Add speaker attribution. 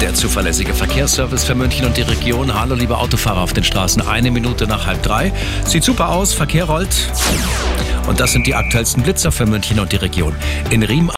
Speaker 1: Der zuverlässige Verkehrsservice für München und die Region. Hallo, liebe Autofahrer auf den Straßen. Eine Minute nach halb drei. Sieht super aus, Verkehr rollt. Und das sind die aktuellsten Blitzer für München und die Region. In Riem